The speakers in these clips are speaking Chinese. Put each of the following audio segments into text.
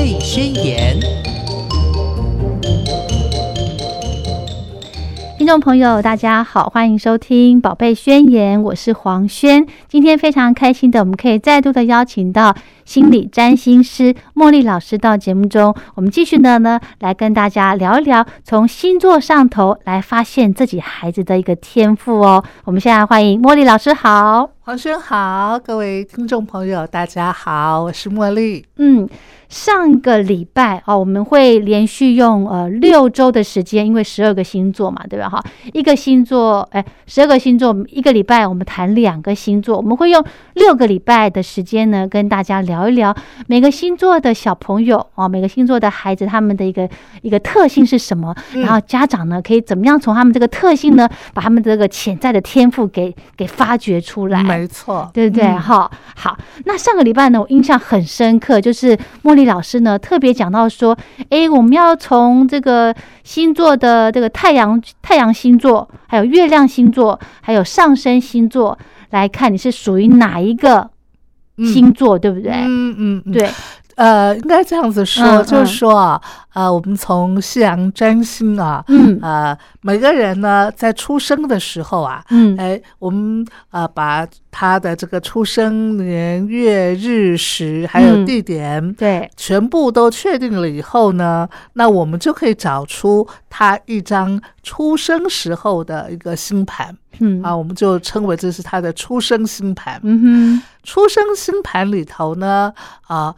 贝宣言》。听众朋友，大家好，欢迎收听《宝贝宣言》，我是黄轩。今天非常开心的，我们可以再度的邀请到心理占星师茉莉老师到节目中，我们继续的呢来跟大家聊一聊，从星座上头来发现自己孩子的一个天赋哦。我们现在欢迎茉莉老师，好，黄轩好，各位听众朋友，大家好，我是茉莉。嗯。上个礼拜哦，我们会连续用呃六周的时间，因为十二个星座嘛，对吧？哈，一个星座，哎，十二个星座，一个礼拜我们谈两个星座，我们会用六个礼拜的时间呢，跟大家聊一聊每个星座的小朋友哦，每个星座的孩子他们的一个一个特性是什么，然后家长呢可以怎么样从他们这个特性呢，把他们这个潜在的天赋给给发掘出来？没错，对不对？哈，好，那上个礼拜呢，我印象很深刻，就是茉莉。老师呢特别讲到说，哎，我们要从这个星座的这个太阳太阳星座，还有月亮星座，还有上升星座来看，你是属于哪一个星座，对不对？嗯嗯，对。呃，应该这样子说，就是说啊，呃，我们从西洋占星啊，嗯，呃，每个人呢在出生的时候啊，嗯，哎，我们呃把他的这个出生年月日时还有地点，对，全部都确定了以后呢，那我们就可以找出他一张出生时候的一个星盘，嗯。啊，我们就称为这是他的出生星盘，嗯哼，出生星盘里头呢，啊。呃，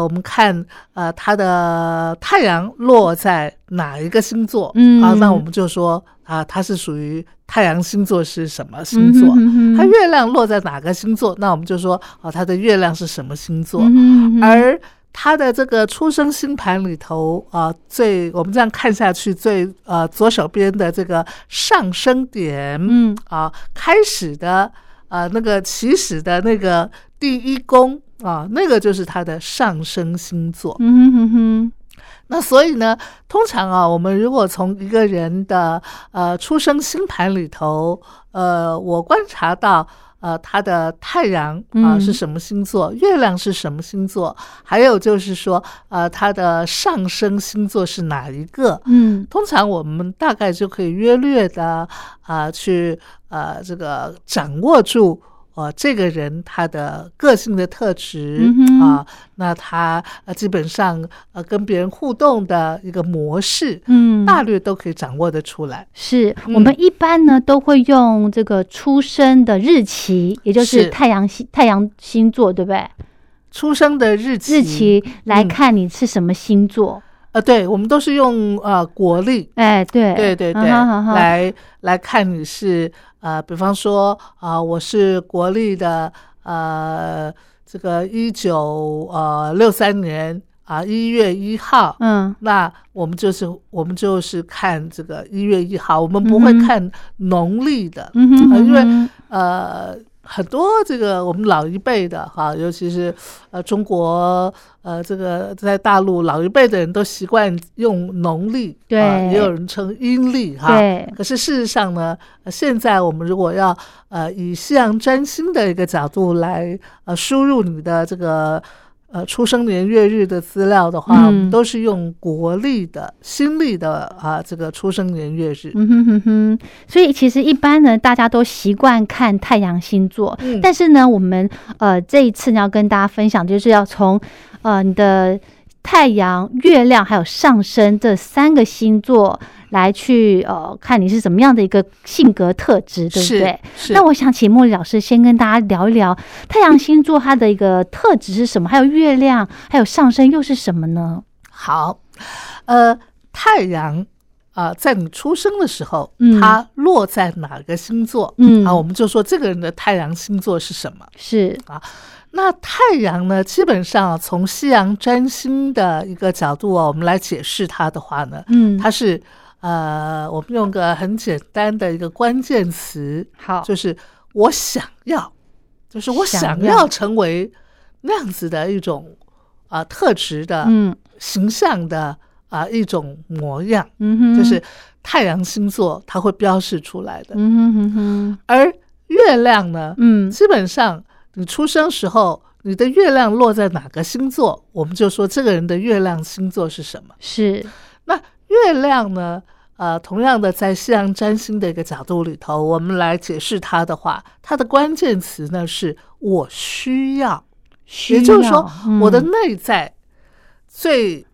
我们看，呃，它的太阳落在哪一个星座？嗯啊，那我们就说啊，它是属于太阳星座是什么星座？它月亮落在哪个星座？那我们就说，啊，它的月亮是什么星座？而他的这个出生星盘里头啊，最我们这样看下去，最呃左手边的这个上升点，嗯啊，开始的呃那个起始的那个第一宫。啊，那个就是他的上升星座。嗯哼哼，那所以呢，通常啊，我们如果从一个人的呃出生星盘里头，呃，我观察到呃他的太阳啊是什么星座，月亮是什么星座，还有就是说呃他的上升星座是哪一个？嗯，通常我们大概就可以约略的啊去呃这个掌握住。哦，这个人他的个性的特质啊，那他呃基本上呃跟别人互动的一个模式，嗯，大略都可以掌握得出来。是我们一般呢都会用这个出生的日期，也就是太阳星太阳星座，对不对？出生的日期日期来看你是什么星座。呃，对，我们都是用呃国历，哎，对，对对对，来来看你是呃，比方说啊，我是国立的呃，这个一九呃六三年啊一月一号，嗯，那我们就是我们就是看这个一月一号，我们不会看农历的，因为呃。很多这个我们老一辈的哈，尤其是呃中国呃这个在大陆老一辈的人都习惯用农历，对，也有人称阴历哈。对。可是事实上呢，现在我们如果要呃以西洋占星的一个角度来呃输入你的这个。呃，出生年月日的资料的话，我们都是用国历的、新历的啊，这个出生年月日。嗯哼哼哼。所以其实一般呢，大家都习惯看太阳星座，嗯、但是呢，我们呃这一次要跟大家分享，就是要从呃你的太阳、月亮还有上升这三个星座。来去呃，看你是怎么样的一个性格特质，对不对？那我想请茉莉老师先跟大家聊一聊太阳星座它的一个特质是什么，还有月亮，还有上升又是什么呢？好，呃，太阳啊，在你出生的时候，嗯，它落在哪个星座？嗯，啊，我们就说这个人的太阳星座是什么？是啊，那太阳呢，基本上从西洋占星的一个角度啊，我们来解释它的话呢，嗯，它是。呃，我们用个很简单的一个关键词，好，就是我想要，就是我想要成为那样子的一种啊特质的，嗯，形象的啊一种模样，嗯哼，就是太阳星座它会标示出来的，嗯哼哼哼，而月亮呢，嗯，基本上你出生时候你的月亮落在哪个星座，我们就说这个人的月亮星座是什么。是，那月亮呢？呃，同样的，在西洋占星的一个角度里头，我们来解释它的话，它的关键词呢是我需要，也就是说，我的内在最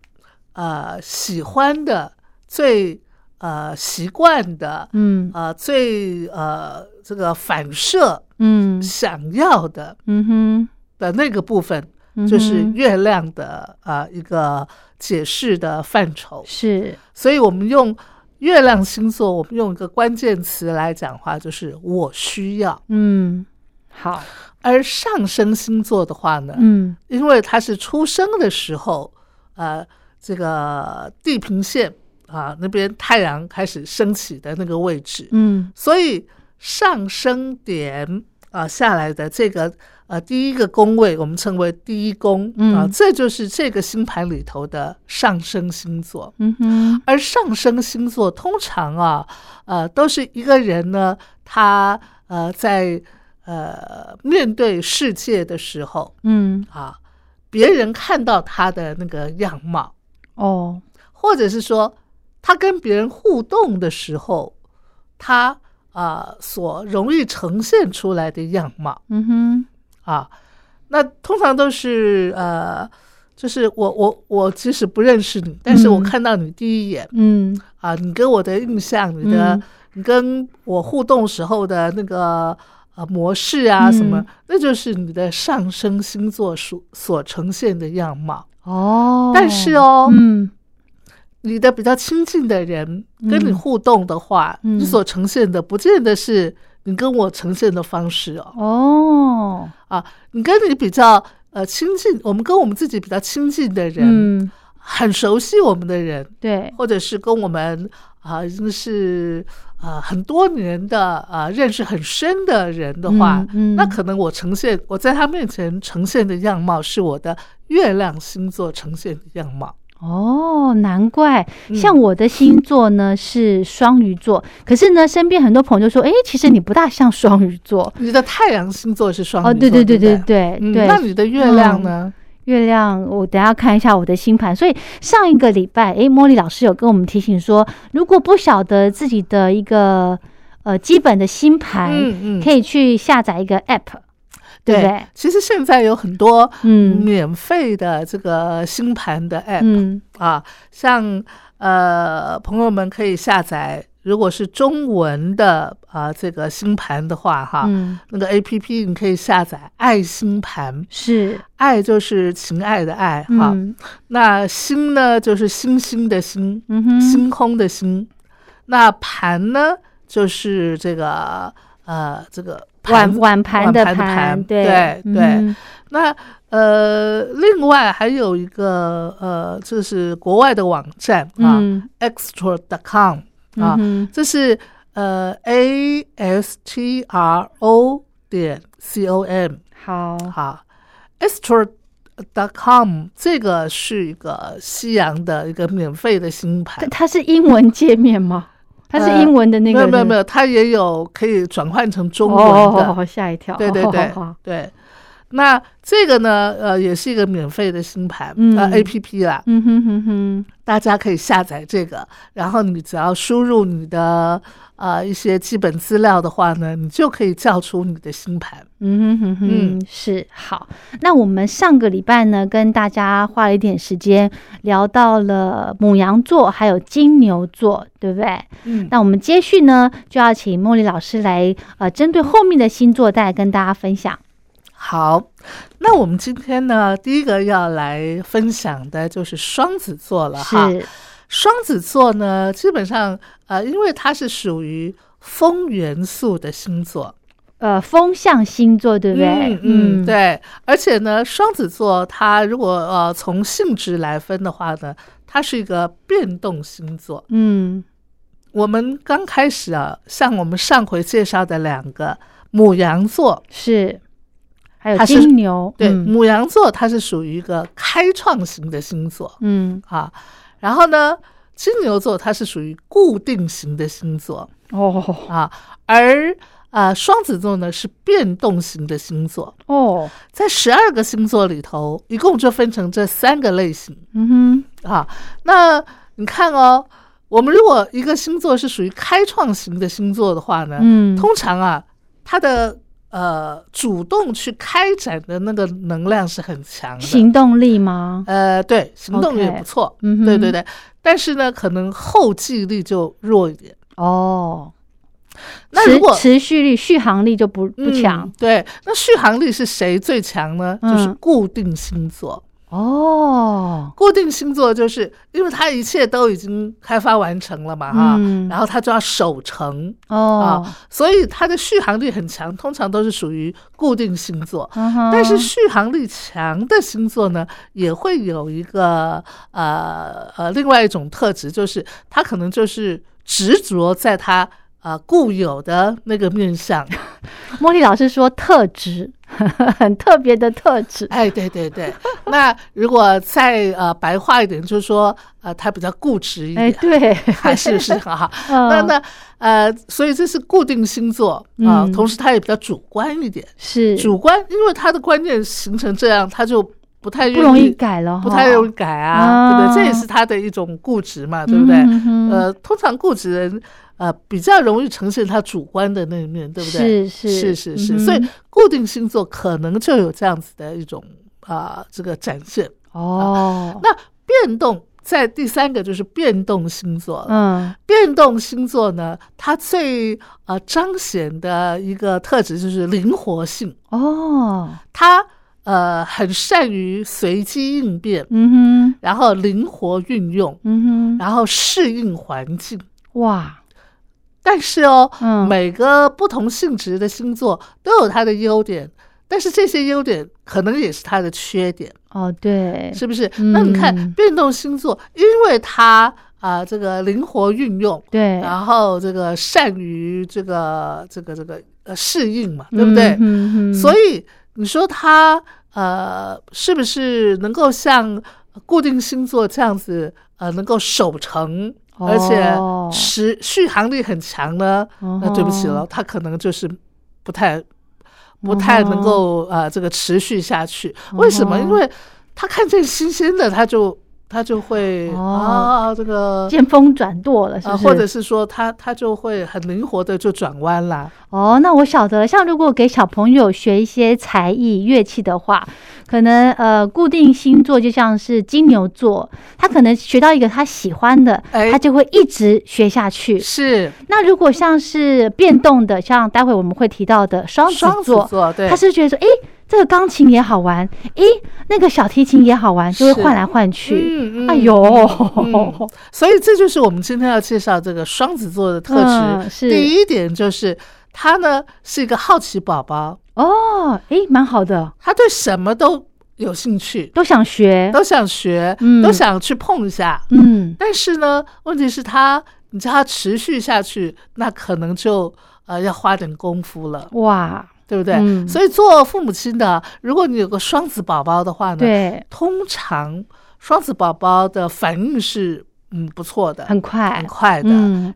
呃喜欢的、最呃习惯的，嗯。呃最呃这个反射，嗯。想要的，嗯哼。的那个部分，就是月亮的呃一个解释的范畴。是，所以我们用。月亮星座，我们用一个关键词来讲话，就是我需要。嗯，好。而上升星座的话呢，嗯，因为它是出生的时候，呃，这个地平线啊那边太阳开始升起的那个位置，嗯，所以上升点啊下来的这个。呃，第一个宫位我们称为第一宫啊，这就是这个星盘里头的上升星座。嗯哼，而上升星座通常啊，呃，都是一个人呢，他呃在呃面对世界的时候，嗯啊，别人看到他的那个样貌哦，或者是说他跟别人互动的时候，他啊所容易呈现出来的样貌。嗯哼。啊，那通常都是呃，就是我我我其实不认识你，但是我看到你第一眼，嗯啊，你给我的印象，你的你跟我互动时候的那个呃模式啊什么，那就是你的上升星座所所呈现的样貌哦。但是哦，嗯，你的比较亲近的人跟你互动的话，你所呈现的不见得是。你跟我呈现的方式哦，哦，啊，你跟你比较呃亲近，我们跟我们自己比较亲近的人，嗯，很熟悉我们的人，对，或者是跟我们啊已经是啊很多年的啊认识很深的人的话，那可能我呈现我在他面前呈现的样貌是我的月亮星座呈现的样貌。哦，难怪像我的星座呢是双鱼座，可是呢，身边很多朋友就说，哎，其实你不大像双鱼座。你的太阳星座是双鱼座，哦，对对对对对对。那你的月亮呢？月亮，我等下看一下我的星盘。所以上一个礼拜，哎，茉莉老师有跟我们提醒说，如果不晓得自己的一个呃基本的星盘，嗯嗯，可以去下载一个 App。对，其实现在有很多嗯。免费的这个星盘的 app，嗯。啊，像呃朋友们可以下载，如果是中文的啊这个星盘的话，哈，那个 app 你可以下载爱星盘，是。爱就是情爱的爱哈，那星呢就是星星的星，星空的星，那盘呢就是这个呃这个。碗碗盘的盘，对对，那呃，另外还有一个呃，这是国外的网站啊，extra.com 啊，这是呃 a s t r o 点 c o m，好。好，extra.com 这个是一个西洋的一个免费的星盘，它是英文界面吗？它是英文的那个，没有没有没有，它也有可以转换成中文的，吓一跳。对对对对，那这个呢，呃，也是一个免费的星盘呃 A P P 啦，嗯哼哼哼，大家可以下载这个，然后你只要输入你的。呃，一些基本资料的话呢，你就可以叫出你的星盘。嗯哼哼哼，是好。那我们上个礼拜呢，跟大家花了一点时间聊到了母羊座还有金牛座，对不对？嗯。那我们接续呢，就要请茉莉老师来呃，针对后面的星座再来跟大家分享。好，那我们今天呢，第一个要来分享的就是双子座了哈。双子座呢，基本上呃，因为它是属于风元素的星座，呃，风象星座，对不对？嗯，对。而且呢，双子座它如果呃从性质来分的话呢，它是一个变动星座。嗯，我们刚开始啊，像我们上回介绍的两个母羊座是，还有金牛，对，母羊座它是属于一个开创型的星座。嗯，啊。然后呢，金牛座它是属于固定型的星座哦。啊，而啊，双子座呢是变动型的星座哦，在十二个星座里头，一共就分成这三个类型。嗯哼，啊，那你看哦，我们如果一个星座是属于开创型的星座的话呢，嗯，通常啊，它的呃主动去开展的那个能量是很强的，行动力吗？呃，对，行动力也不错，嗯，对对对，但是呢，可能后继力就弱一点。哦。那如果持续力、续航力就不不强，对，那续航力是谁最强呢？就是固定星座哦。固定星座就是因为它一切都已经开发完成了嘛，哈，然后它就要守成哦，所以它的续航力很强，通常都是属于固定星座。但是续航力强的星座呢，也会有一个呃呃另外一种特质，就是它可能就是执着在它。啊，固有的那个面相，茉莉老师说特质 很特别的特质。哎，对对对，那如果再呃白话一点，就是说呃，他比较固执一点，哎，对，还是是很好。那那呃，所以这是固定星座啊，同时他也比较主观一点，是。主观，因为他的观念形成这样，他就不太不容易改了，不太容易改啊，对不对？这也是他的一种固执嘛，对不对？呃，通常固执人。呃，比较容易呈现他主观的那一面，对不对？是是是是是，所以固定星座可能就有这样子的一种啊，这个展现哦。那变动在第三个就是变动星座，嗯，变动星座呢，它最呃彰显的一个特质就是灵活性哦，它呃很善于随机应变，嗯哼，然后灵活运用，嗯哼，然后适应环境，哇。但是哦，嗯，每个不同性质的星座都有它的优点，但是这些优点可能也是它的缺点。哦，对，是不是？那你看变动星座，因为它啊这个灵活运用，对，然后这个善于这个这个这个呃适应嘛，对不对？嗯所以你说它呃是不是能够像固定星座这样子呃能够守成？而且持续航力很强呢，那对不起了，他可能就是不太不太能够呃这个持续下去。为什么？因为他看见新鲜的，他就。他就会啊，这个见风转舵了，是不是？或者是说，他他就会很灵活的就转弯啦。哦，那我晓得，像如果给小朋友学一些才艺乐器的话，可能呃，固定星座就像是金牛座，他可能学到一个他喜欢的，他就会一直学下去。是。那如果像是变动的，像待会我们会提到的双子座，对，他是觉得说，哎。这个钢琴也好玩，诶，那个小提琴也好玩，就会换来换去。嗯嗯，哎呦，所以这就是我们今天要介绍这个双子座的特质。是第一点，就是他呢是一个好奇宝宝哦，诶，蛮好的，他对什么都有兴趣，都想学，都想学，都想去碰一下。嗯，但是呢，问题是他，你叫他持续下去，那可能就呃要花点功夫了。哇。对不对？所以做父母亲的，如果你有个双子宝宝的话呢，对，通常双子宝宝的反应是嗯不错的，很快。很快的，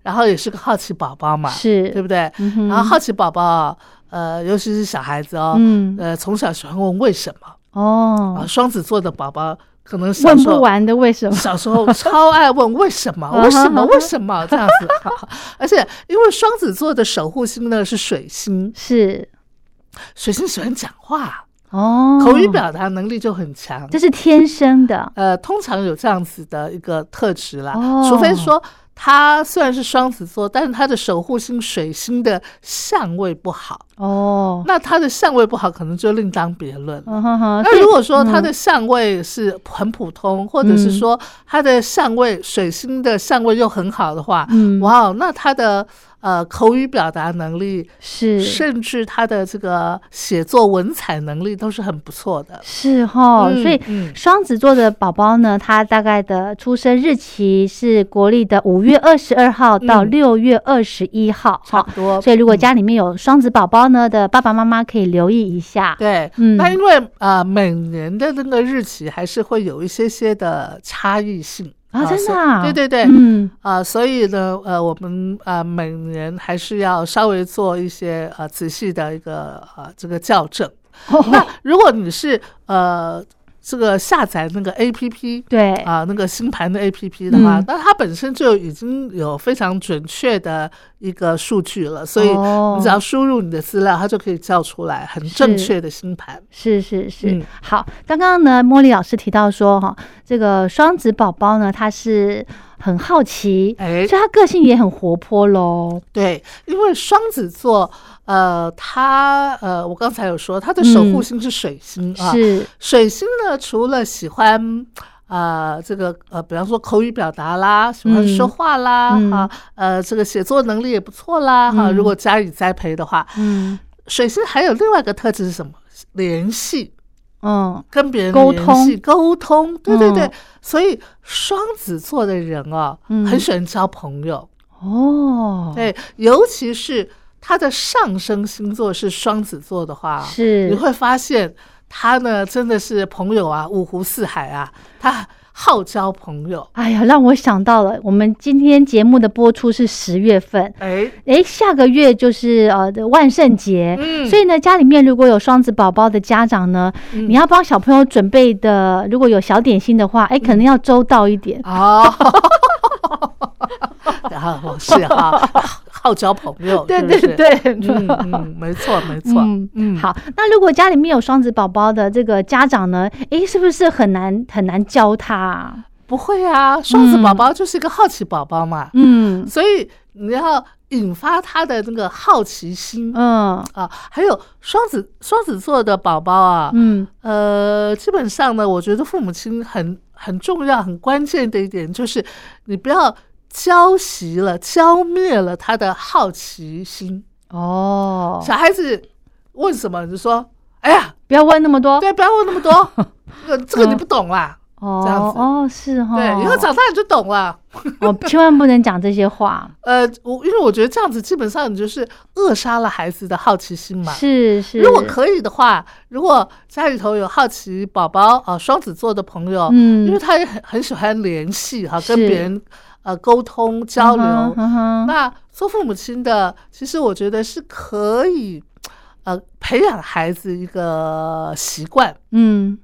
然后也是个好奇宝宝嘛，是。对不对？然后好奇宝宝，呃，尤其是小孩子哦，呃，从小喜欢问为什么。哦，啊，双子座的宝宝可能问不完的为什么，小时候 超爱问为什么，为什么，为什么这样子，而且因为双子座的守护星呢是水星，是。水星喜欢讲话。哦，口语表达能力就很强，这是天生的。呃，通常有这样子的一个特质啦，除非说他虽然是双子座，但是他的守护星水星的相位不好。哦，那他的相位不好，可能就另当别论。了。那如果说他的相位是很普通，或者是说他的相位水星的相位又很好的话，嗯，哇，那他的。呃，口语表达能力是，甚至他的这个写作文采能力都是很不错的，是哈。所以双子座的宝宝呢，他大概的出生日期是国历的五月二十二号到六月二十一号，差不多。所以如果家里面有双子宝宝呢的爸爸妈妈可以留意一下。对，嗯，那因为呃每年的那个日期还是会有一些些的差异性。啊，真的啊，对对对，嗯。啊，所以呢，呃，我们啊每年还是要稍微做一些呃仔细的一个呃这个校正。哦。那如果你是呃这个下载那个 A P P，对啊，那个星盘的 A P P 的话，嗯那它本身就已经有非常准确的一个数据了，所以哦你只要输入你的资料，它就可以叫出来很正确的星盘。是是是，嗯好。刚刚呢，茉莉老师提到说，哈，这个双子宝宝呢，它是很好奇，哎所以他个性也很活泼喽。对，因为双子座，呃，他呃，我刚才有说，他的守护星是水星啊。嗯是，水星呢，除了喜欢。啊、这个呃，比方说口语表达啦，喜欢说话啦，嗯哈、呃，这个写作能力也不错啦，哈、嗯如果加以栽培的话，嗯水星还有另外一个特质是什么？联系，嗯，跟别人沟联系沟通，对对对。嗯。所以双子座的人哦，嗯。很喜欢交朋友，哦，，对，尤其是他的上升星座是双子座的话，是。你会发现他呢真的是朋友啊，五湖四海啊，他好交朋友。哎呀，让我想到了，我们今天节目的播出是十月份，哎，诶，下个月就是呃的万圣节，嗯。所以呢，家里面如果有双子宝宝的家长呢，嗯。你要帮小朋友准备的，如果有小点心的话，哎，可能要周到一点。哦，然 后是哈，好交朋友，对对对，嗯嗯，没错没错，嗯嗯，好，那如果家里面有双子宝宝的这个家长呢，诶，是不是很难很难教他啊？不会啊，双子宝宝就是一个好奇宝宝嘛，嗯。所以你要引发他的那个好奇心。嗯。啊。还有双子双子座的宝宝啊，嗯。呃，基本上呢，我觉得父母亲很很重要、很关键的一点就是，你不要浇熄了、浇灭了他的好奇心。哦，小孩子问什么，你就说：“哎呀，不要问那么多。对，不要问那么多，这 个这个你不懂啦。这样子。哦哦是哈，对，以后长大你就懂了。我，千万不能讲这些话，呃，我因为我觉得这样子基本上你就是扼杀了孩子的好奇心嘛。是是，如果可以的话，如果家里头有好奇宝宝啊、双子座的朋友，嗯。因为他也很很喜欢联系哈、跟别人呃沟通交流。嗯嗯那做父母亲的，其实我觉得是可以呃培养孩子一个习惯。嗯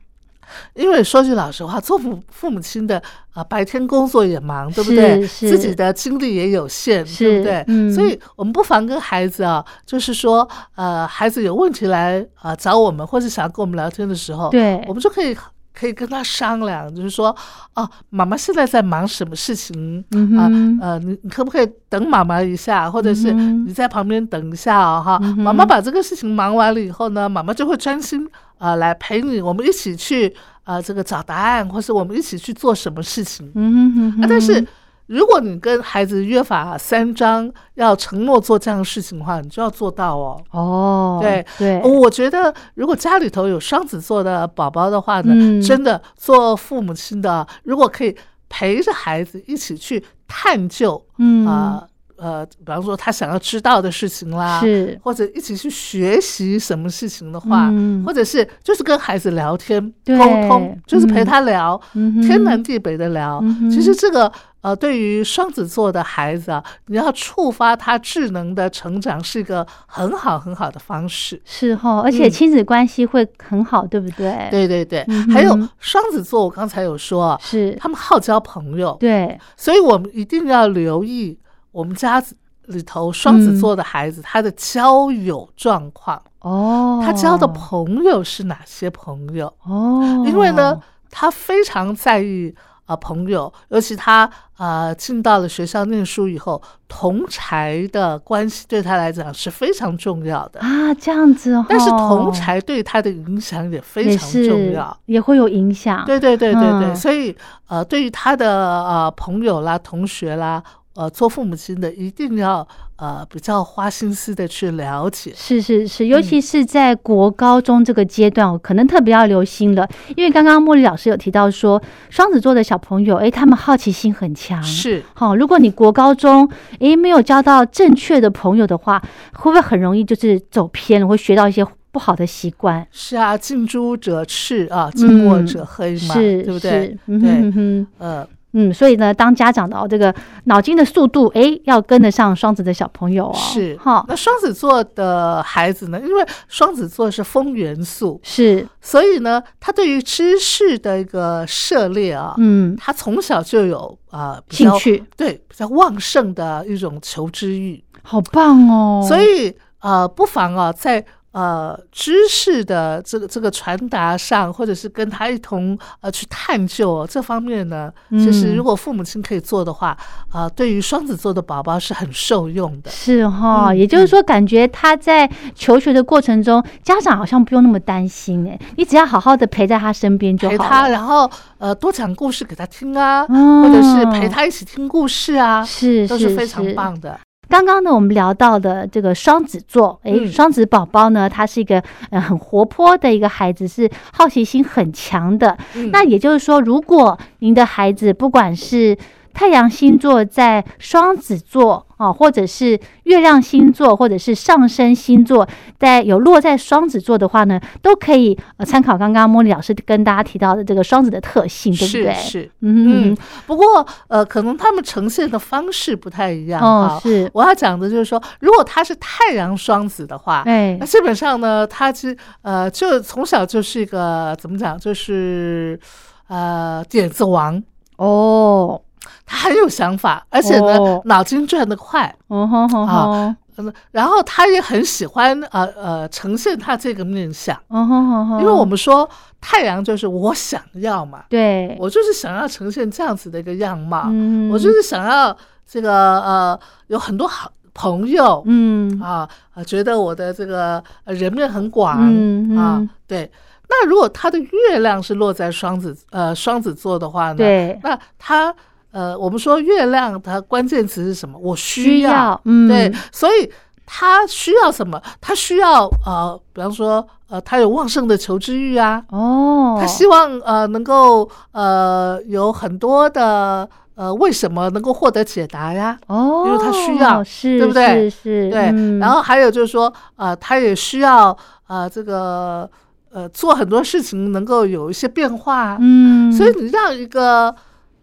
因为说句老实话，做父父母亲的啊、呃白天工作也忙，对不对？自己的精力也有限，对不对？嗯所以我们不妨跟孩子啊，就是说，呃，孩子有问题来啊、呃找我们，或是想要跟我们聊天的时候，对我们就可以可以跟他商量，就是说，哦，妈妈现在在忙什么事情？啊、呃，你你可不可以等妈妈一下，或者是你在旁边等一下哦，哈、嗯妈妈把这个事情忙完了以后呢，妈妈就会专心啊、呃来陪你，我们一起去呃这个找答案，或是我们一起去做什么事情。嗯哼哼哼。啊，但是如果你跟孩子约法三章，要承诺做这样的事情的话，你就要做到哦。哦，对对，我觉得，如果家里头有双子座的宝宝的话呢，嗯。真的做父母亲的，如果可以陪着孩子一起去探究，嗯。啊呃，比方说他想要知道的事情啦，是。或者一起去学习什么事情的话，嗯。或者是就是跟孩子聊天对。沟通，就是陪嗯。他聊，嗯天南地北的聊。嗯其实这个呃，对于双子座的孩子啊，你要触发他智能的成长，是一个很好很好的方式。是哈，而且嗯亲子关系会很好，对不对？，对对对，嗯还有双子座，我刚才有说啊，是，他们好交朋友，对，所以我们一定要留意我们家里头双子座的孩子、他的交友状况，哦，他交的朋友是哪些朋友？哦，因为呢，他非常在意啊、呃朋友，尤其他啊进到了学校念书以后，同才的关系对他来讲是非常重要的。啊，这样子哦，但是同才对他的影响也非常重要。也会有影响，对对对对对，嗯所以呃，对于他的呃朋友啦、同学啦，呃，做父母亲的一定要呃比较花心思的去了解。是是是，嗯尤其是在国高中这个阶段，可能特别要留心了，因为刚刚茉莉老师有提到说，双子座的小朋友，诶，他们好奇心很强，是，好、如果你国高中诶没有交到正确的朋友的话，会不会很容易就是走偏了，会学到一些不好的习惯？是啊，近朱者赤啊，近墨者黑嘛，嗯是，对不对是？嗯嗯，所以呢，当家长的哦，这个脑筋的速度，哎，要跟得上双子的小朋友哦。是哈，那双子座的孩子呢？因为双子座是风元素，是，所以呢，他对于知识的一个涉猎啊，嗯，他从小就有啊兴趣，对比较旺盛的一种求知欲，好棒哦。所以呃，不妨啊，在。呃，知识的这个这个传达上，或者是跟他一同呃去探究这方面呢，其实如果父母亲可以做的话，啊，对于双子座的宝宝是很受用的。是哈，也就是说，感觉他在求学的过程中，家长好像不用那么担心哎，你只要好好的陪在他身边就好。陪他，然后呃，多讲故事给他听啊，或者是陪他一起听故事啊，是都是非常棒的。刚刚呢，我们聊到的这个双子座，哎，双子宝宝呢，他是一个呃很活泼的一个孩子，是好奇心很强的。那也就是说，如果您的孩子不管是太阳星座在双子座。啊，或者是月亮星座，或者是上升星座，在有落在双子座的话呢，都可以呃参考刚刚茉莉老师跟大家提到的这个双子的特性，对不对？是，嗯嗯。不过呃，可能他们呈现的方式不太一样哦。是，我要讲的就是说，如果他是太阳双子的话，哎，那基本上呢，他其实呃，就从小就是一个怎么讲，就是呃点子王哦。他很有想法，而且呢，脑筋转得快，啊，然后他也很喜欢呃呃呈现他这个面相，因为我们说太阳就是我想要嘛，对。我就是想要呈现这样子的一个样貌，我就是想要这个呃有很多好朋友，嗯。啊觉得我的这个人面很广啊，对。那如果他的月亮是落在双子呃双子座的话呢，对，那他。呃，我们说月亮它关键词是什么？我需要，嗯，对，所以他需要什么？他需要呃，比方说呃，他有旺盛的求知欲啊，哦，他希望呃能够呃有很多的呃为什么能够获得解答呀？哦，因为他需要，是，对不对？是，对。然后还有就是说呃，他也需要呃这个呃做很多事情能够有一些变化，嗯，所以你让一个。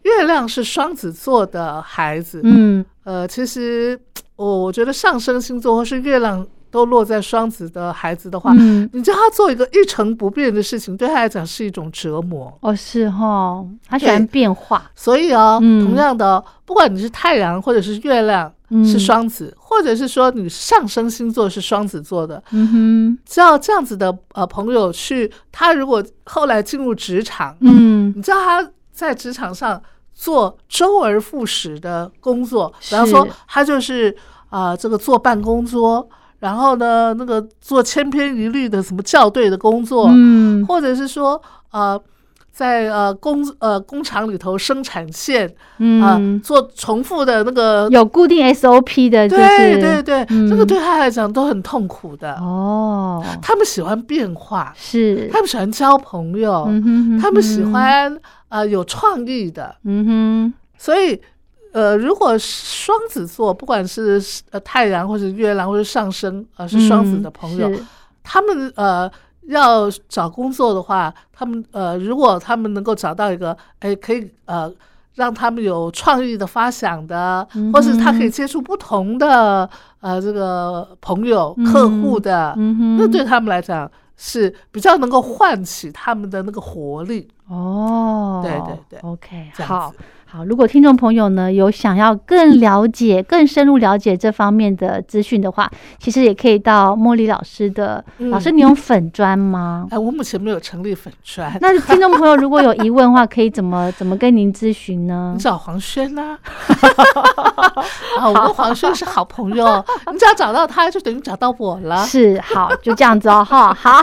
月亮是双子座的孩子，嗯，呃，其实我我觉得上升星座或是月亮都落在双子的孩子的话，嗯，你叫他做一个一成不变的事情，对他来讲是一种折磨。哦，是哈，他喜欢变化，所以哦，同样的，不管你是太阳或者是月亮是双子，或者是说你上升星座是双子座的，嗯哼，只要这样子的呃朋友去，他如果后来进入职场，嗯，你知道他在职场上。做周而复始的工作，比方说他就是啊，这个坐办公桌，然后呢，那个做千篇一律的什么校对的工作，嗯，或者是说呃，在呃工呃工厂里头生产线，嗯，做重复的那个有固定 SOP 的，对对对，这个对他来讲都很痛苦的哦。他们喜欢变化，是。他们喜欢交朋友，他们喜欢。呃，有创意的，嗯哼，所以，呃，如果双子座，不管是呃太阳或者月亮或者上升，呃，是双子的朋友，他们呃要找工作的话，他们呃，如果他们能够找到一个，哎，可以呃让他们有创意的发想的，或是他可以接触不同的呃这个朋友、客户的，那对他们来讲。是比较能够唤起他们的那个活力。哦，对对对，OK，好。好，如果听众朋友呢有想要更了解、更深入了解这方面的资讯的话，其实也可以到茉莉老师的。老师，你用粉砖吗？哎，我目前没有成立粉砖。那听众朋友如果有疑问的话，可以怎么怎么跟您咨询呢？你找黄轩呐。啊，我跟黄轩是好朋友，你只要找到他，就等于找到我了。是，好，就这样子哦，哈，好，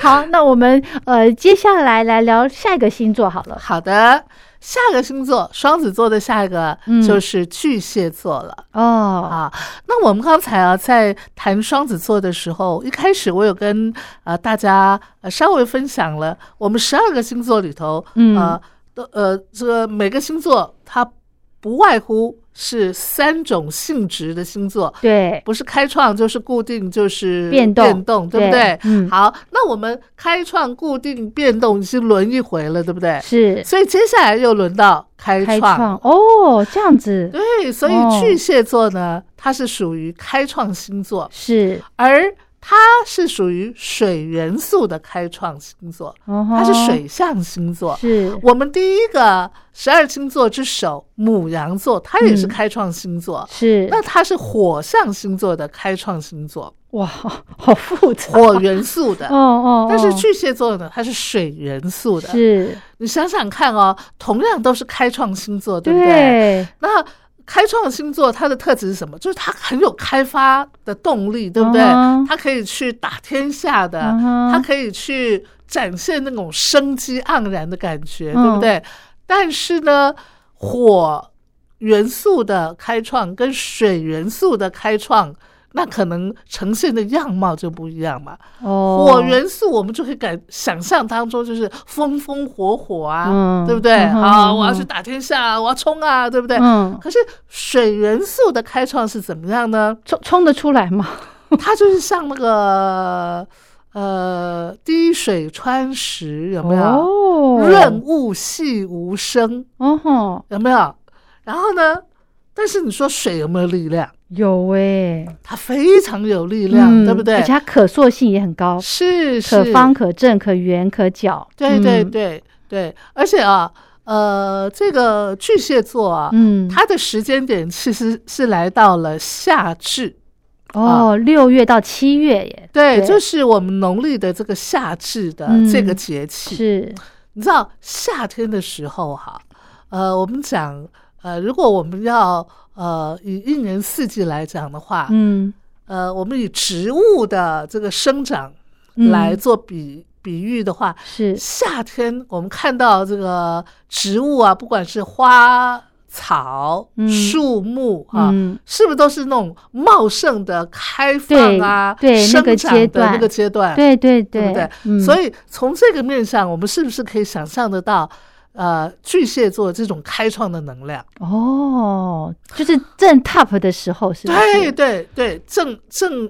好，那我们呃接下来来聊下一个星座好了。好的。下个星座，双子座的下一个就是巨蟹座了。哦。啊，那我们刚才啊在谈双子座的时候，一开始我有跟呃大家呃稍微分享了，我们十二个星座里头，呃，都呃这个每个星座它不外乎是三种性质的星座，对，不是开创就是固定就是变动。变动，对不对？嗯，好，那我们开创、固定、变动已经轮一回了，对不对？是。所以接下来又轮到开开创。哦，这样子。对，所以哦。巨蟹座呢，它是属于开创星座，是，而它是属于水元素的开创星座，它它是水象星座。哦是我们第一个十二星座之首母羊座，它也是嗯开创星座。是，那它是火象星座的开创星座，哇，好好复杂火元素的。哦哦，哦但是巨蟹座呢，它是水元素的。是你想想看哦，同样都是开创星座，对不对？对那开创星座它的特质是什么？就是它很有开发的动力，对不对？它可以去打天下的，它可以去展现那种生机盎然的感觉，嗯对不对？但是呢，火元素的开创跟水元素的开创。那可能呈现的样貌就不一样嘛。哦，火元素我们就可以感想象当中就是风风火火啊，嗯对不对？嗯啊，嗯我要去打天下啊，我要冲啊，对不对？嗯，可是水元素的开创是怎么样呢？冲冲得出来吗？它就是像那个呃滴水穿石，有没有？哦，润物细无声，哦吼，有没有？然后呢？但是你说水有没有力量？有诶，它非常有力量，嗯对不对？而且？它可塑性也很高，是是。可方可正可圆可角。对对嗯，对对，而且啊，呃，这个巨蟹座啊，嗯，它的时间点其实是来到了夏至，哦，六月到七月耶，对，对。就是我们农历的这个夏至的嗯这个节气。是，你知道夏天的时候哈，呃，我们讲，呃，如果我们要呃以一年四季来讲的话，嗯，呃，我们以植物的这个生长嗯来做比、比喻的话，是，夏天我们看到这个植物啊，不管是花草、嗯树木啊，嗯，是不是都是那种茂盛的开放啊、对对生长的那个阶段？对对对不对？嗯，所以从这个面上，我们是不是可以想象得到，呃，巨蟹座这种开创的能量？哦，就是正 top 的时候，是不是？对对对，正正。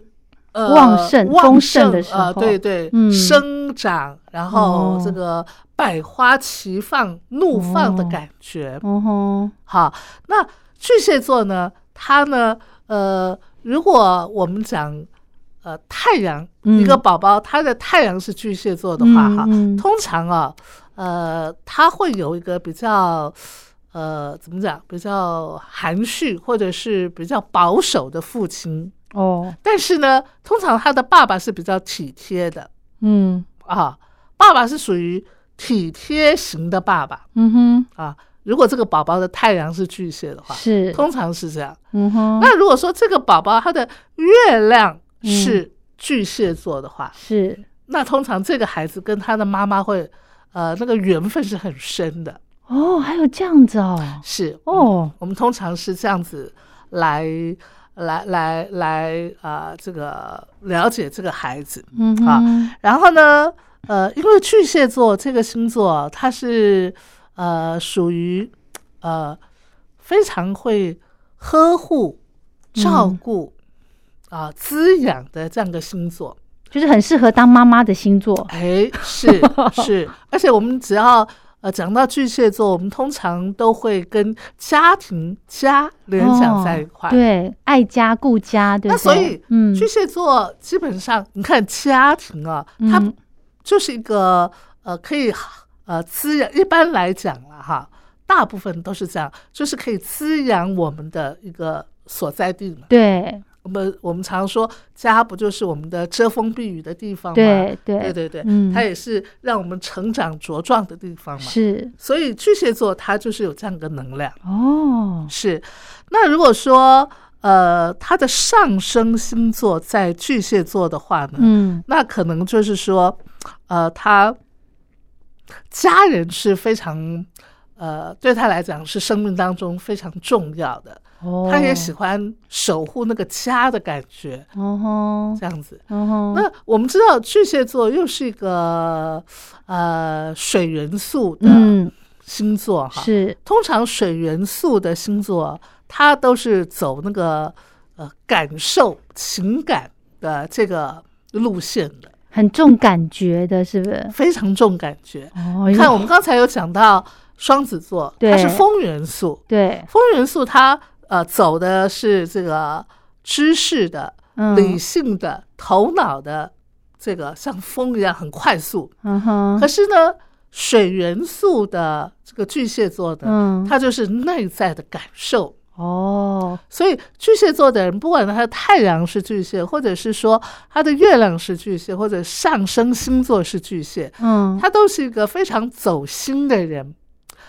呃，旺盛旺丰盛的时呃，候对对，嗯生长，然后哦这个百花齐放、怒放的哦感觉。哦吼，好，那巨蟹座呢？它呢？呃，如果我们讲呃太阳、嗯一个宝宝，他的太阳是巨蟹座的话，哈、嗯嗯通常啊，呃，他会有一个比较。呃，怎么讲？比较含蓄，或者是比较保守的父亲，哦，但是呢，通常他的爸爸是比较体贴的嗯啊，爸爸是属于体贴型的爸爸嗯哼，啊。如果这个宝宝的太阳是巨蟹的话，是，通常是这样。嗯哼，那如果说这个宝宝他的月亮嗯是巨蟹座的话，是，那通常这个孩子跟他的妈妈会，呃，那个缘分是很深的。哦，还有这样子哦，是哦，我们通常是这样子来来来来啊、呃这个了解这个孩子。嗯啊，然后呢，呃，因为巨蟹座这个星座，它是呃属于呃非常会呵护、照嗯顾啊、滋养的这样的星座。就是很适合当妈妈的星座，哎，是 是，而且我们只要呃讲到巨蟹座，我们通常都会跟家庭家联想在一块。哦对，爱家顾家，对对？那所以，嗯，巨蟹座基本上，你看家庭啊，它嗯就是一个呃，可以呃滋养。一般来讲了哈，大部分都是这样，就是可以滋养我们的一个所在地嘛。对我们我们常说家不就是我们的遮风避雨的地方吗？对对。对对对，嗯。它也是让我们成长茁壮的地方嘛。是。所以巨蟹座它就是有这样的能量。哦，是，那如果说呃，它的上升星座在巨蟹座的话呢，嗯。那可能就是说，呃，他家人是非常，呃，对他来讲是生命当中非常重要的。哦，他也喜欢守护那个家的感觉，哦吼，这样子。哦，那我们知道巨蟹座又是一个呃水元素的嗯星座哈，是通常水元素的星座，它都是走那个呃感受、情感的这个路线的，很重感觉的，是不是？非常重感觉。哦，看我们刚才有讲到双子座，对。它是风元素，对，风元素它呃走的是这个知识的、嗯。理性的、头脑的这个像风一样很快速。嗯哼。可，是呢，水元素的这个巨蟹座的，嗯，它就是内在的感受。哦，所以巨蟹座的人，不管他的太阳是巨蟹，或者是说他的月亮是巨蟹，或者上升星座是巨蟹，嗯，他都是一个非常走心的人。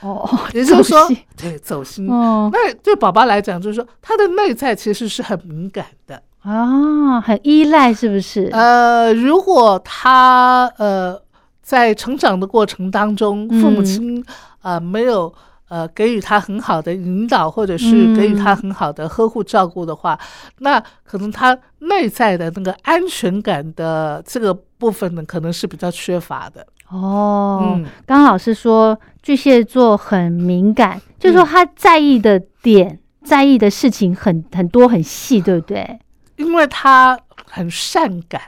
哦，也就是说，对走心。哦那对宝宝来讲，就是说他的内在其实是很敏感的。啊，很依赖，是不是？呃，如果他呃在成长的过程当中，父母嗯亲呃没有呃给予他很好的引导，或者是给予他嗯很好的呵护照顾的话，那可能他内在的那个安全感的这个部分呢，可能是比较缺乏的。哦，嗯，刚刚老师说巨蟹座很敏感，就是说嗯。他在意的点、在意的事情很很多很细，对不对？因为他很善感。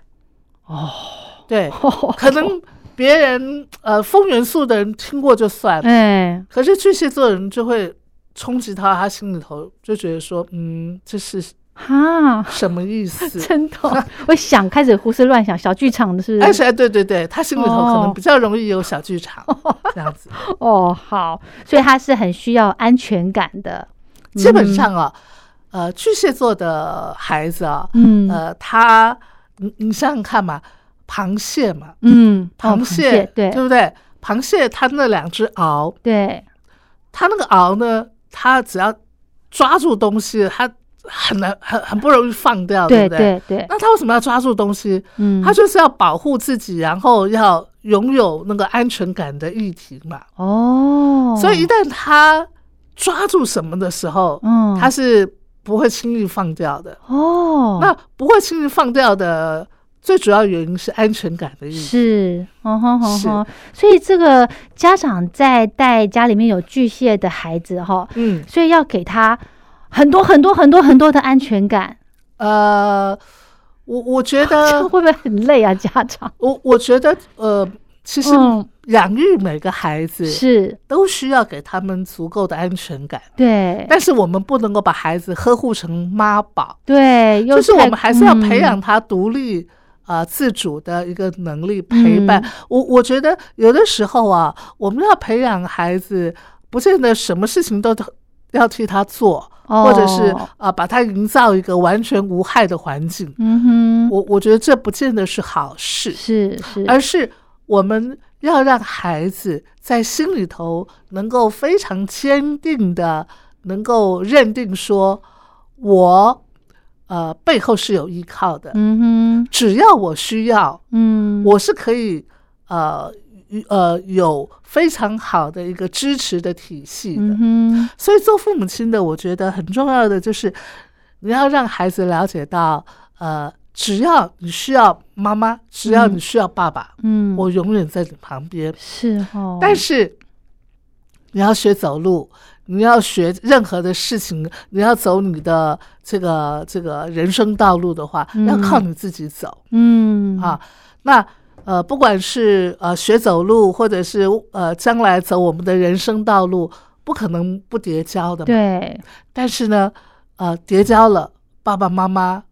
哦，对，可能别人呃风元素的人听过就算了，哎，可是巨蟹座的人就会冲击到他心里头，就觉得说，嗯，这是哈，什么意思？真的哦，我想开始胡思乱想，小剧场的是不是？而且，对对对，他心里头可能哦比较容易有小剧场，这样子。哦，好，所以他是很需要安全感的。基本上啊，呃，巨蟹座的孩子啊，嗯，呃，他，你你想想看嘛，螃蟹嘛，嗯，哦螃蟹，对对不对？螃蟹它那两只螯，对，它那个螯呢，它只要抓住东西，它很难很很不容易放掉，对不对？对对，那他为什么要抓住东西？嗯，他就是要保护自己，然后要拥有那个安全感的议题嘛。哦，所以一旦他抓住什么的时候，嗯，他是不会轻易放掉的。哦，那不会轻易放掉的最主要原因是安全感的议题。是，哦吼吼吼，所以这个家长在带家里面有巨蟹的孩子哈，嗯，所以要给他很多很多很多很多的安全感，呃，我我觉得，会不会很累啊？家长？我我觉得，呃，其实嗯。养育每个孩子是。都需要给他们足够的安全感，对。但是我们不能够把孩子呵护成妈宝，对，就是我们还是要培养嗯他独立。呃，自主的一个能力陪伴，嗯。我我觉得有的时候啊，我们要培养孩子，不见得什么事情都要替他做，或者是哦呃，把它营造一个完全无害的环境。嗯哼，我我觉得这不见得是好事，是是，而是我们要让孩子在心里头能够非常坚定的，能够认定说，我呃背后是有依靠的，嗯哼，只要我需要，嗯，我是可以呃呃有非常好的一个支持的体系的。嗯，所以做父母亲的，我觉得很重要的就是你要让孩子了解到，呃，只要你需要妈妈，只要你需要爸爸，嗯，我永远在你旁边。是哦，但是你要学走路，你要学任何的事情，你要走你的这个这个人生道路的话，嗯要靠你自己走嗯啊。那呃，不管是呃学走路，或者是呃将来走我们的人生道路，不可能不叠交的嘛。对，但是呢，呃，叠交了，爸爸妈妈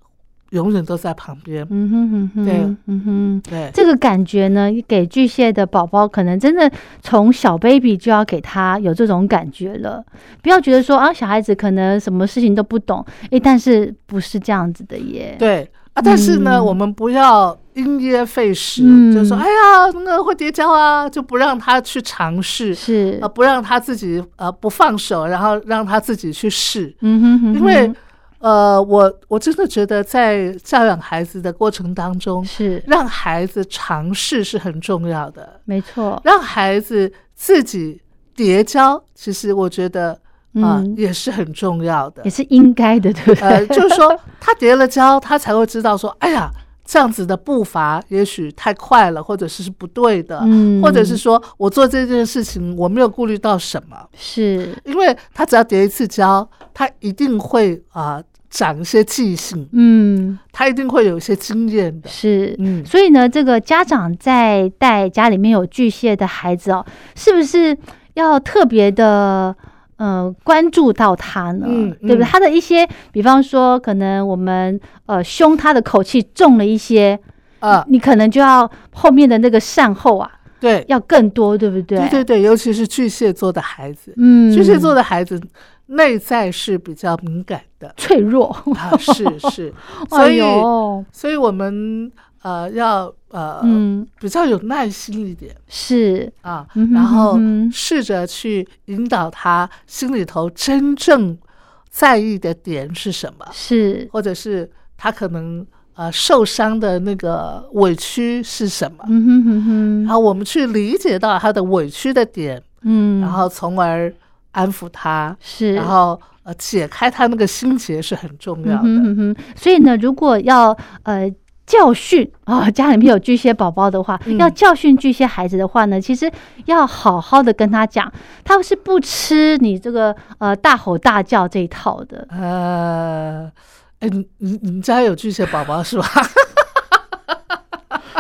永远都在旁边。嗯哼嗯哼，对嗯哼。对，这个感觉呢，给巨蟹的宝宝可能真的从小 baby 就要给他有这种感觉了，不要觉得说啊，小孩子可能什么事情都不懂，诶，但是不是这样子的耶？对啊，但是呢，嗯。我们不要因噎废食，嗯。就说哎呀，那个会叠交啊，就不让他去尝试，是。呃，，不让他自己呃不放手，然后让他自己去试，嗯哼哼哼，因为呃，我我真的觉得在教养孩子的过程当中，是。让孩子尝试是很重要的，没错，让孩子自己叠交，其实我觉得啊、嗯也是很重要的也。是应该的，对不对？呃，就是说他叠了跤，他才会知道说，哎呀，这样子的步伐也许太快了，或者是是不对的，嗯或者是说我做这件事情我没有顾虑到什么，是因为他只要叠一次胶，他一定会啊、长一些记性，嗯他一定会有一些经验的。是。嗯，所以呢，这个家长在带家里面有巨蟹的孩子哦，是不是要特别的呃关注到他呢？嗯对不对？嗯他的一些，比方说，可能我们呃凶他的口气重了一些，啊，你可能就要后面的那个善后啊，对，要更多，对不对？对对对，尤其是巨蟹座的孩子，嗯，巨蟹座的孩子内在是比较敏感的。脆弱，啊，是是，所哎以、呦所以我们呃要呃、嗯，比较有耐心一点。是，啊，嗯哼然后试着去引导他心里头真正在意的点是什么，是，或者是他可能呃受伤的那个委屈是什么，嗯哼哼哼，然后我们去理解到他的委屈的点，嗯，然后从而安抚他，是，然后呃解开他那个心结是很重要的。嗯哼哼哼，所以呢，如果要呃教训啊、家里面有巨蟹宝宝的话，嗯要教训巨蟹孩子的话呢，其实要好好的跟他讲，他是不吃你这个呃大吼大叫这一套的。呃，哎，你你你家有巨蟹宝宝是吧？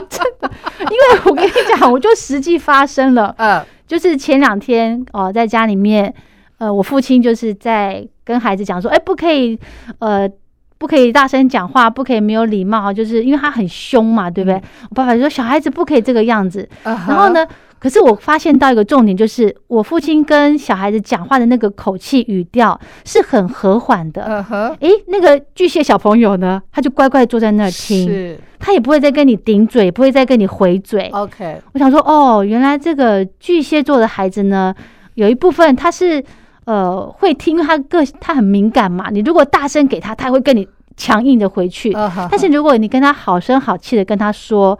真的因为我跟你讲，我就实际发生了，嗯，就是前两天哦、在家里面，呃，我父亲就是在跟孩子讲说，哎，不可以，呃。不可以大声讲话，不可以没有礼貌，就是因为他很凶嘛，对不对？我爸爸就说小孩子不可以这个样子，然然后？呢？可是我发现到一个重点，就是我父亲跟小孩子讲话的那个口气语调是很和缓的。嗯哼，诶，那个巨蟹小朋友呢，他就乖乖坐在那儿听，他也不会再跟你顶嘴，也不会再跟你回嘴。OK，我想说，哦，原来这个巨蟹座的孩子呢，有一部分他是呃会听，因为他个他很敏感嘛。你如果大声给他，他会跟你强硬的回去。但是如果你跟他好声好气的跟他说，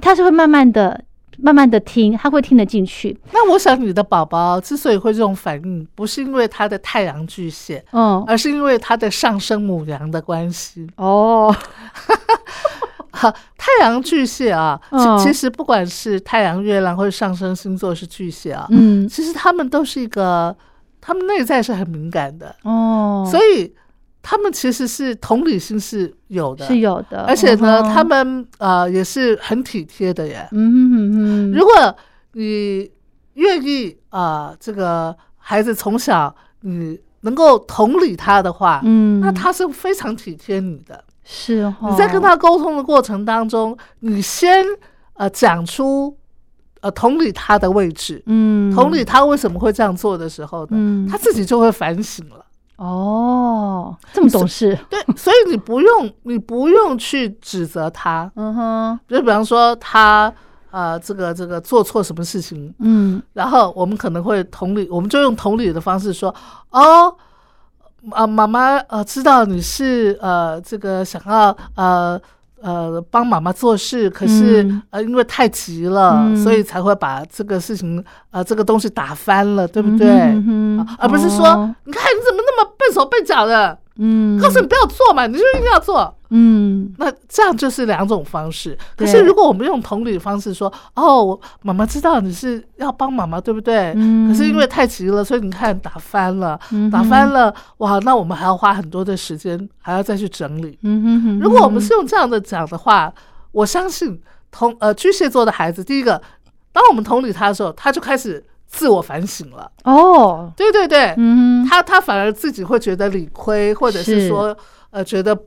他是会慢慢的、慢慢的听，他会听得进去。那我想你的宝宝之所以会这种反应，不是因为他的太阳巨蟹，嗯，而是因为他的上升母羊的关系。哦，哈，太阳巨蟹啊，其实不管是太阳、月亮或者上升星座是巨蟹啊，嗯，其实他们都是一个，他们内在是很敏感的，哦，所以他们其实是同理心是有的，是有的，而且呢，嗯他，们呃也是很体贴的耶。嗯哼哼哼，如果你愿意啊、呃这个孩子从小你能够同理他的话，嗯，那他是非常体贴你的。是哦，你在跟他沟通的过程当中，你先呃讲出呃同理他的位置，嗯，同理他为什么会这样做的时候呢，嗯他自己就会反省了。哦，这么懂事，对，所以你不用你不用去指责他，嗯哼，就比方说他呃这个这个做错什么事情，嗯然后我们可能会同理，我们就用同理的方式说，哦，啊，妈妈呃知道你是呃这个想要呃呃帮妈妈做事，可是、嗯。呃因为太急了，嗯。所以才会把这个事情呃这个东西打翻了，对不对？嗯啊而不是说、哦。你看你怎么那么笨手笨脚的，嗯，告诉你不要做嘛，你就一定要做。嗯那这样就是两种方式。可是如果我们用同理方式说，哦，妈妈知道你是要帮妈妈，对不对？嗯可是因为太急了，所以你看打翻了，嗯打翻了，哇，那我们还要花很多的时间，还要再去整理。嗯哼哼，如果我们是用这样的讲的话，我相信同呃巨蟹座的孩子，第一个，当我们同理他的时候，他就开始自我反省了。哦，对对对，嗯，他他反而自己会觉得理亏，或者是是说呃觉得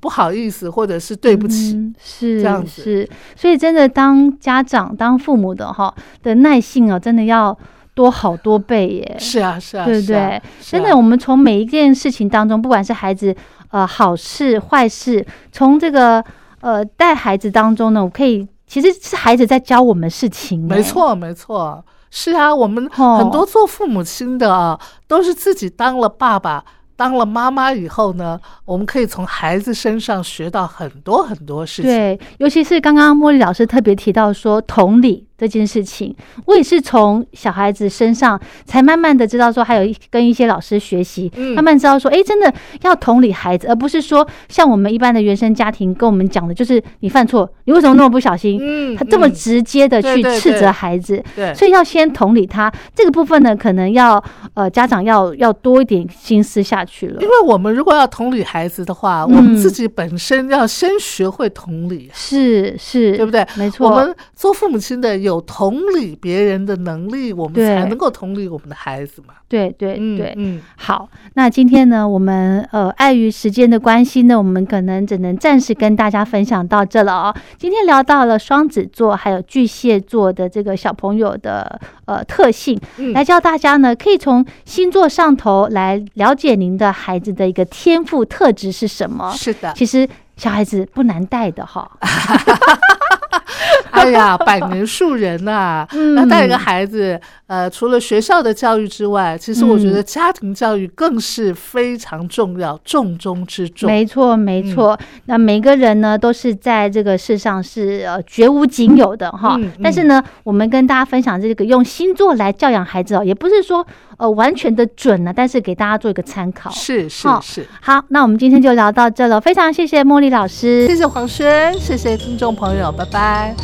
不好意思，或者是对不起。嗯是这样子是，所以真的当家长、当父母的哈的耐性啊，真的要多好多倍耶。是啊，是啊，对不对？真的，我们从每一件事情当中，不管是孩子呃好事坏事，从这个呃带孩子当中呢，我可以其实是孩子在教我们事情。没，错，没错，是啊，我们哦很多做父母亲的啊，都是自己当了爸爸。当了妈妈以后呢，我们可以从孩子身上学到很多很多事情。对，尤其是刚刚茉莉老师特别提到说同理这件事情，我也是从小孩子身上才慢慢的知道说，还有一跟一些老师学习，慢慢知道说，哎，真的要同理孩子，而不是说像我们一般的原生家庭跟我们讲的，就是你犯错，你为什么那么不小心？嗯，他这么直接的去斥责孩子，对，所以要先同理他这个部分呢，可能要呃家长要要多一点心思下去了。因为我们如果要同理孩子的话，我们自己本身要先学会同理，是是，对不对？没错，我们做父母亲的。有同理别人的能力，我们才能够同理我们的孩子嘛。对对对，嗯，好。那今天呢，我们呃，碍于时间的关系呢，我们可能只能暂时跟大家分享到这了哦。今天聊到了双子座还有巨蟹座的这个小朋友的呃特性，来教大家呢，可以从星座上头来了解您的孩子的一个天赋特质是什么。是的，其实小孩子不难带的哈。哎呀，百年树人呐！那带一个孩子，呃，除了学校的教育之外，其实我觉得家庭教育更是非常重要，重中之重。没错，没错。那每个人呢，都是在这个世上是呃绝无仅有的哈。但是呢，我们跟大家分享这个用星座来教养孩子哦，也不是说呃完全的准呢，但是给大家做一个参考。是是是。好，那我们今天就聊到这了，非常谢谢茉莉老师，谢谢黄轩，谢谢听众朋友，拜拜。